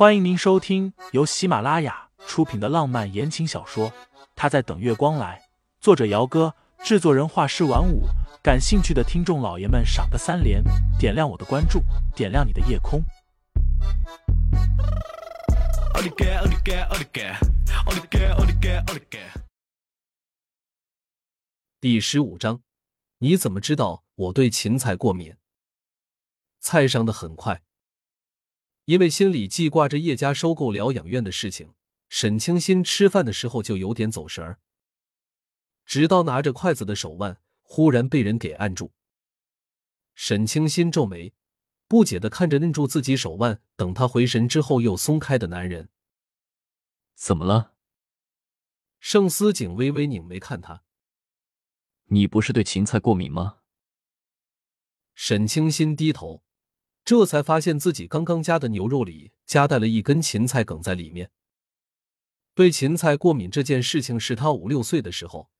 欢迎您收听由喜马拉雅出品的浪漫言情小说《他在等月光来》，作者：姚哥，制作人：画师晚舞。感兴趣的听众老爷们，赏个三连，点亮我的关注，点亮你的夜空。第十五章，你怎么知道我对芹菜过敏？菜上的很快。因为心里记挂着叶家收购疗养院的事情，沈清新吃饭的时候就有点走神儿。直到拿着筷子的手腕忽然被人给按住，沈清新皱眉，不解的看着摁住自己手腕，等他回神之后又松开的男人。怎么了？盛思景微微拧眉看他，你不是对芹菜过敏吗？沈清新低头。这才发现自己刚刚加的牛肉里夹带了一根芹菜梗在里面。对芹菜过敏这件事情是他五六岁的时候，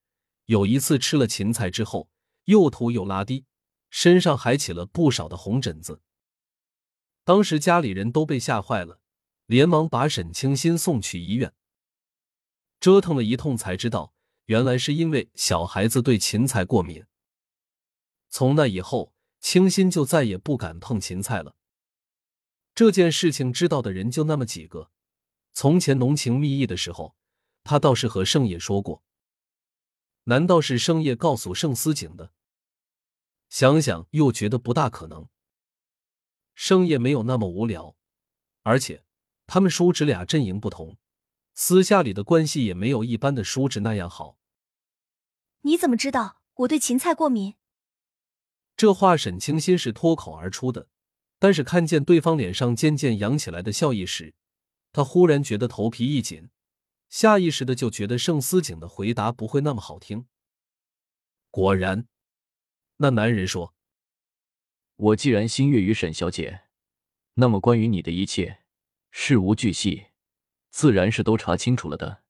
有一次吃了芹菜之后，又吐又拉低，身上还起了不少的红疹子。当时家里人都被吓坏了，连忙把沈清新送去医院。折腾了一通才知道，原来是因为小孩子对芹菜过敏。从那以后。清心就再也不敢碰芹菜了。这件事情知道的人就那么几个。从前浓情蜜意的时候，他倒是和盛业说过。难道是盛业告诉盛思景的？想想又觉得不大可能。盛业没有那么无聊，而且他们叔侄俩阵营不同，私下里的关系也没有一般的叔侄那样好。你怎么知道我对芹菜过敏？这话沈清心是脱口而出的，但是看见对方脸上渐渐扬起来的笑意时，他忽然觉得头皮一紧，下意识的就觉得盛思景的回答不会那么好听。果然，那男人说：“我既然心悦于沈小姐，那么关于你的一切事无巨细，自然是都查清楚了的。”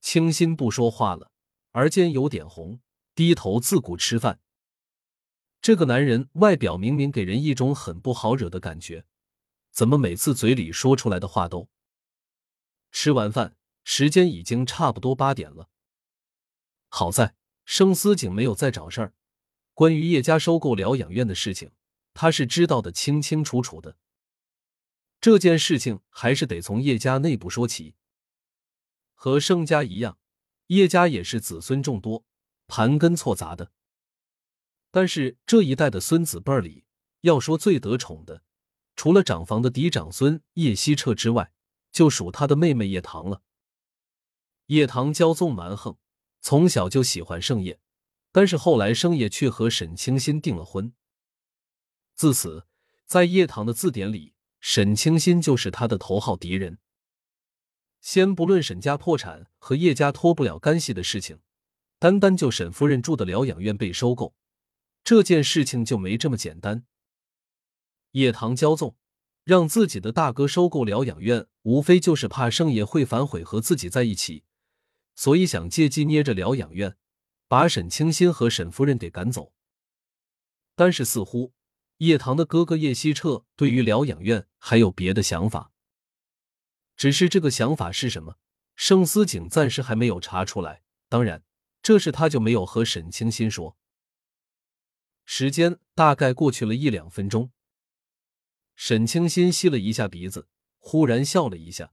清新不说话了，耳尖有点红，低头自顾吃饭。这个男人外表明明给人一种很不好惹的感觉，怎么每次嘴里说出来的话都……吃完饭，时间已经差不多八点了。好在盛思景没有再找事儿，关于叶家收购疗养院的事情，他是知道的清清楚楚的。这件事情还是得从叶家内部说起。和盛家一样，叶家也是子孙众多、盘根错杂的。但是这一代的孙子辈儿里，要说最得宠的，除了长房的嫡长孙叶希澈之外，就属他的妹妹叶棠了。叶棠骄纵蛮横，从小就喜欢盛业，但是后来盛业却和沈清新订了婚。自此，在叶棠的字典里，沈清新就是他的头号敌人。先不论沈家破产和叶家脱不了干系的事情，单单就沈夫人住的疗养院被收购。这件事情就没这么简单。叶棠骄纵，让自己的大哥收购疗养院，无非就是怕盛爷会反悔和自己在一起，所以想借机捏着疗养院，把沈清新和沈夫人给赶走。但是似乎叶棠的哥哥叶希澈对于疗养院还有别的想法，只是这个想法是什么，盛思景暂时还没有查出来。当然，这事他就没有和沈清新说。时间大概过去了一两分钟，沈清新吸了一下鼻子，忽然笑了一下。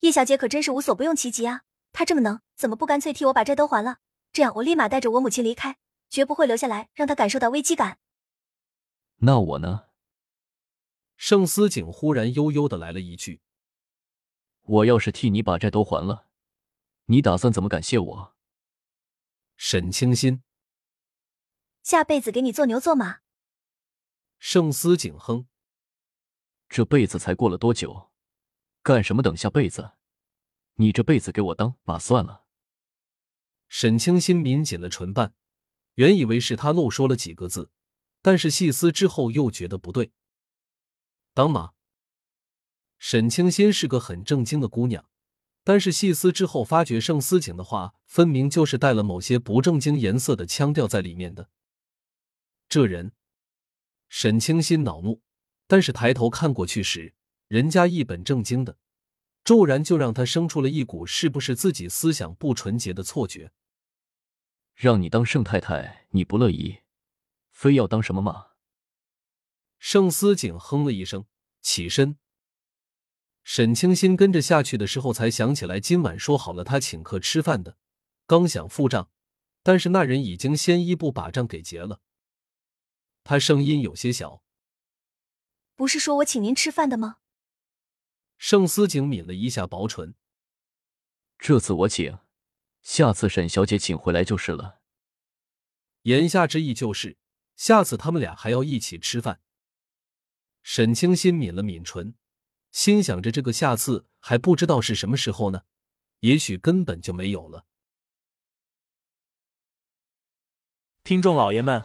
叶小姐可真是无所不用其极啊！她这么能，怎么不干脆替我把债都还了？这样我立马带着我母亲离开，绝不会留下来让她感受到危机感。那我呢？盛思景忽然悠悠的来了一句：“我要是替你把债都还了，你打算怎么感谢我？”沈清新。下辈子给你做牛做马。盛思景哼，这辈子才过了多久，干什么等下辈子？你这辈子给我当马算了。沈清新抿紧了唇瓣，原以为是他漏说了几个字，但是细思之后又觉得不对。当马？沈清新是个很正经的姑娘，但是细思之后发觉盛思景的话分明就是带了某些不正经颜色的腔调在里面的。这人，沈清心恼怒，但是抬头看过去时，人家一本正经的，骤然就让他生出了一股是不是自己思想不纯洁的错觉。让你当盛太太，你不乐意，非要当什么吗？盛思景哼了一声，起身。沈清心跟着下去的时候，才想起来今晚说好了他请客吃饭的，刚想付账，但是那人已经先一步把账给结了。他声音有些小：“不是说我请您吃饭的吗？”盛思景抿了一下薄唇：“这次我请，下次沈小姐请回来就是了。”言下之意就是下次他们俩还要一起吃饭。沈清心抿了抿唇，心想着这个下次还不知道是什么时候呢，也许根本就没有了。听众老爷们，